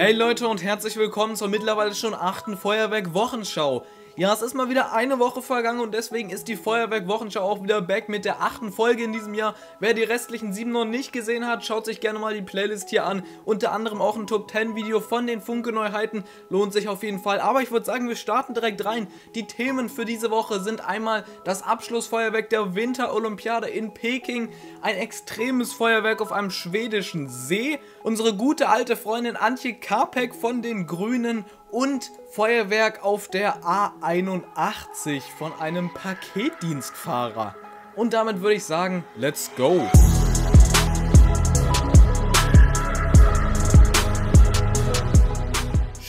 Hey Leute und herzlich willkommen zur mittlerweile schon achten Feuerwerk-Wochenschau. Ja, es ist mal wieder eine Woche vergangen und deswegen ist die Feuerwerk-Wochenschau auch wieder back mit der achten Folge in diesem Jahr. Wer die restlichen sieben noch nicht gesehen hat, schaut sich gerne mal die Playlist hier an. Unter anderem auch ein Top 10 Video von den Funke-Neuheiten. Lohnt sich auf jeden Fall. Aber ich würde sagen, wir starten direkt rein. Die Themen für diese Woche sind einmal das Abschlussfeuerwerk der Winterolympiade in Peking, ein extremes Feuerwerk auf einem schwedischen See, unsere gute alte Freundin Antje Karpek von den Grünen und Feuerwerk auf der A81 von einem Paketdienstfahrer. Und damit würde ich sagen, let's go!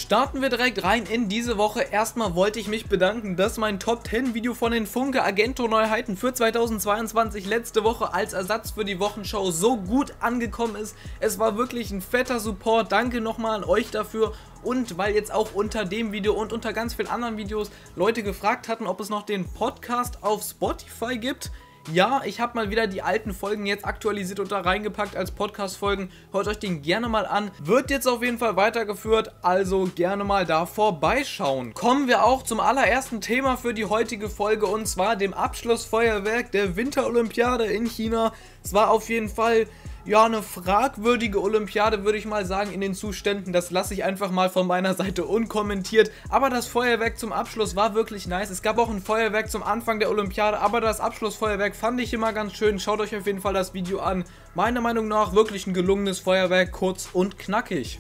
Starten wir direkt rein in diese Woche. Erstmal wollte ich mich bedanken, dass mein Top 10 Video von den Funke Agento Neuheiten für 2022 letzte Woche als Ersatz für die Wochenschau so gut angekommen ist. Es war wirklich ein fetter Support. Danke nochmal an euch dafür und weil jetzt auch unter dem Video und unter ganz vielen anderen Videos Leute gefragt hatten, ob es noch den Podcast auf Spotify gibt. Ja, ich habe mal wieder die alten Folgen jetzt aktualisiert und da reingepackt als Podcast-Folgen. Hört euch den gerne mal an. Wird jetzt auf jeden Fall weitergeführt, also gerne mal da vorbeischauen. Kommen wir auch zum allerersten Thema für die heutige Folge und zwar dem Abschlussfeuerwerk der Winterolympiade in China. Es war auf jeden Fall ja, eine fragwürdige Olympiade, würde ich mal sagen, in den Zuständen. Das lasse ich einfach mal von meiner Seite unkommentiert. Aber das Feuerwerk zum Abschluss war wirklich nice. Es gab auch ein Feuerwerk zum Anfang der Olympiade, aber das Abschlussfeuerwerk fand ich immer ganz schön. Schaut euch auf jeden Fall das Video an. Meiner Meinung nach wirklich ein gelungenes Feuerwerk, kurz und knackig.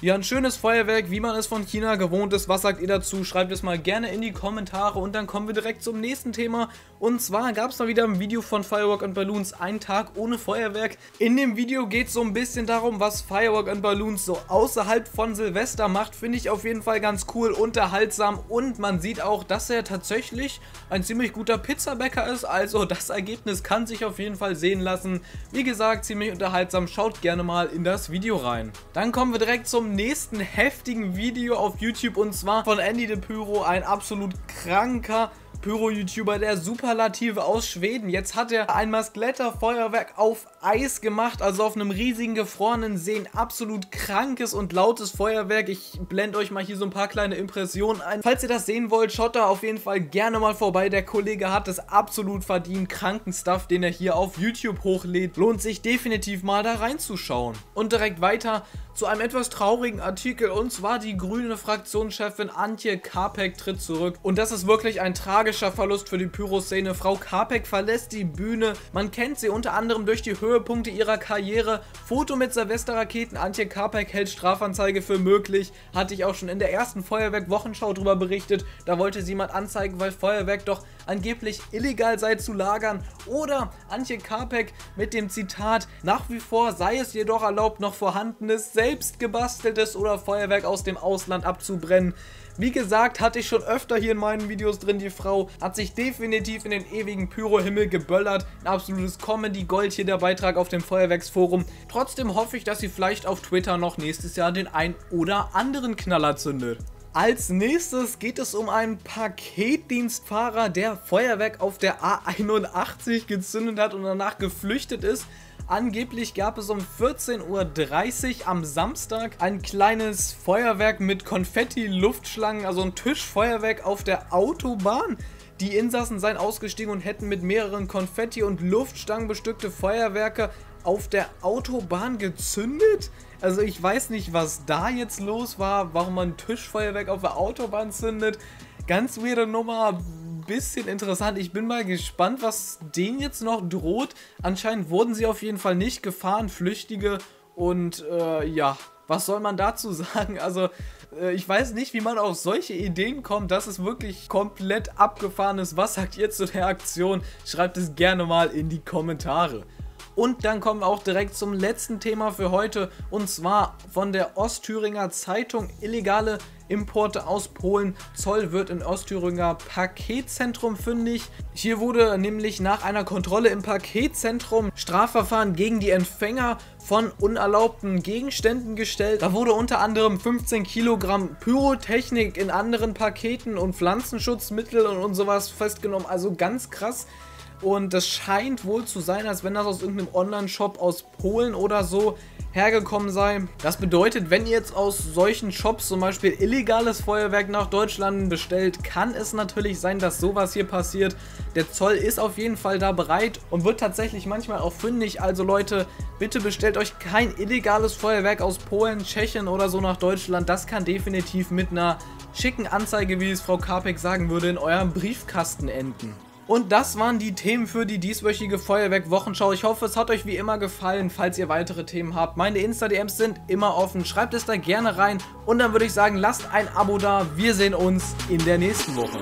Ja, ein schönes Feuerwerk, wie man es von China gewohnt ist. Was sagt ihr dazu? Schreibt es mal gerne in die Kommentare und dann kommen wir direkt zum nächsten Thema. Und zwar gab es mal wieder ein Video von Firework and Balloons, ein Tag ohne Feuerwerk. In dem Video geht es so ein bisschen darum, was Firework and Balloons so außerhalb von Silvester macht. Finde ich auf jeden Fall ganz cool, unterhaltsam und man sieht auch, dass er tatsächlich ein ziemlich guter Pizzabäcker ist. Also das Ergebnis kann sich auf jeden Fall sehen lassen. Wie gesagt, ziemlich unterhaltsam. Schaut gerne mal in das Video rein. Dann kommen wir direkt zum nächsten heftigen Video auf YouTube und zwar von Andy de Pyro, ein absolut kranker Pyro-YouTuber, der Superlative aus Schweden. Jetzt hat er ein Maskletter-Feuerwerk auf Eis gemacht, also auf einem riesigen gefrorenen See. Ein absolut krankes und lautes Feuerwerk. Ich blende euch mal hier so ein paar kleine Impressionen ein. Falls ihr das sehen wollt, schaut da auf jeden Fall gerne mal vorbei. Der Kollege hat es absolut verdient. Kranken Stuff, den er hier auf YouTube hochlädt. Lohnt sich definitiv mal da reinzuschauen. Und direkt weiter zu einem etwas traurigen Artikel und zwar die grüne Fraktionschefin Antje Karpek tritt zurück. Und das ist wirklich ein tragischer Verlust für die Pyro-Szene. Frau Karpek verlässt die Bühne, man kennt sie unter anderem durch die Höhepunkte ihrer Karriere. Foto mit Silvesterraketen, Antje Karpek hält Strafanzeige für möglich, hatte ich auch schon in der ersten Feuerwerk-Wochenschau darüber berichtet, da wollte sie jemand anzeigen, weil Feuerwerk doch angeblich illegal sei zu lagern oder Antje Karpek mit dem Zitat, nach wie vor sei es jedoch erlaubt, noch vorhandenes, selbst gebasteltes oder Feuerwerk aus dem Ausland abzubrennen. Wie gesagt, hatte ich schon öfter hier in meinen Videos drin, die Frau hat sich definitiv in den ewigen Pyro-Himmel geböllert. Ein absolutes Comedy-Gold hier der Beitrag auf dem Feuerwerksforum. Trotzdem hoffe ich, dass sie vielleicht auf Twitter noch nächstes Jahr den ein oder anderen Knaller zündet. Als nächstes geht es um einen Paketdienstfahrer, der Feuerwerk auf der A81 gezündet hat und danach geflüchtet ist. Angeblich gab es um 14.30 Uhr am Samstag ein kleines Feuerwerk mit Konfetti-Luftschlangen, also ein Tischfeuerwerk auf der Autobahn. Die Insassen seien ausgestiegen und hätten mit mehreren Konfetti- und Luftstangen bestückte Feuerwerke auf der Autobahn gezündet. Also ich weiß nicht, was da jetzt los war, warum man Tischfeuerwerk auf der Autobahn zündet. Ganz weirde Nummer, bisschen interessant. Ich bin mal gespannt, was denen jetzt noch droht. Anscheinend wurden sie auf jeden Fall nicht gefahren, Flüchtige. Und äh, ja, was soll man dazu sagen? Also, äh, ich weiß nicht, wie man auf solche Ideen kommt. Das ist wirklich komplett abgefahren ist. Was sagt ihr zu der Aktion? Schreibt es gerne mal in die Kommentare. Und dann kommen wir auch direkt zum letzten Thema für heute und zwar von der Ostthüringer Zeitung illegale Importe aus Polen. Zoll wird in Ostthüringer Paketzentrum fündig. Hier wurde nämlich nach einer Kontrolle im Paketzentrum Strafverfahren gegen die Empfänger von unerlaubten Gegenständen gestellt. Da wurde unter anderem 15 Kilogramm Pyrotechnik in anderen Paketen und Pflanzenschutzmittel und, und sowas festgenommen. Also ganz krass. Und das scheint wohl zu sein, als wenn das aus irgendeinem Online-Shop aus Polen oder so hergekommen sei. Das bedeutet, wenn ihr jetzt aus solchen Shops zum Beispiel illegales Feuerwerk nach Deutschland bestellt, kann es natürlich sein, dass sowas hier passiert. Der Zoll ist auf jeden Fall da bereit und wird tatsächlich manchmal auch fündig. Also Leute, bitte bestellt euch kein illegales Feuerwerk aus Polen, Tschechien oder so nach Deutschland. Das kann definitiv mit einer schicken Anzeige, wie es Frau Karpek sagen würde, in eurem Briefkasten enden. Und das waren die Themen für die dieswöchige Feuerwerk-Wochenschau. Ich hoffe, es hat euch wie immer gefallen. Falls ihr weitere Themen habt, meine Insta-DMs sind immer offen. Schreibt es da gerne rein. Und dann würde ich sagen, lasst ein Abo da. Wir sehen uns in der nächsten Woche.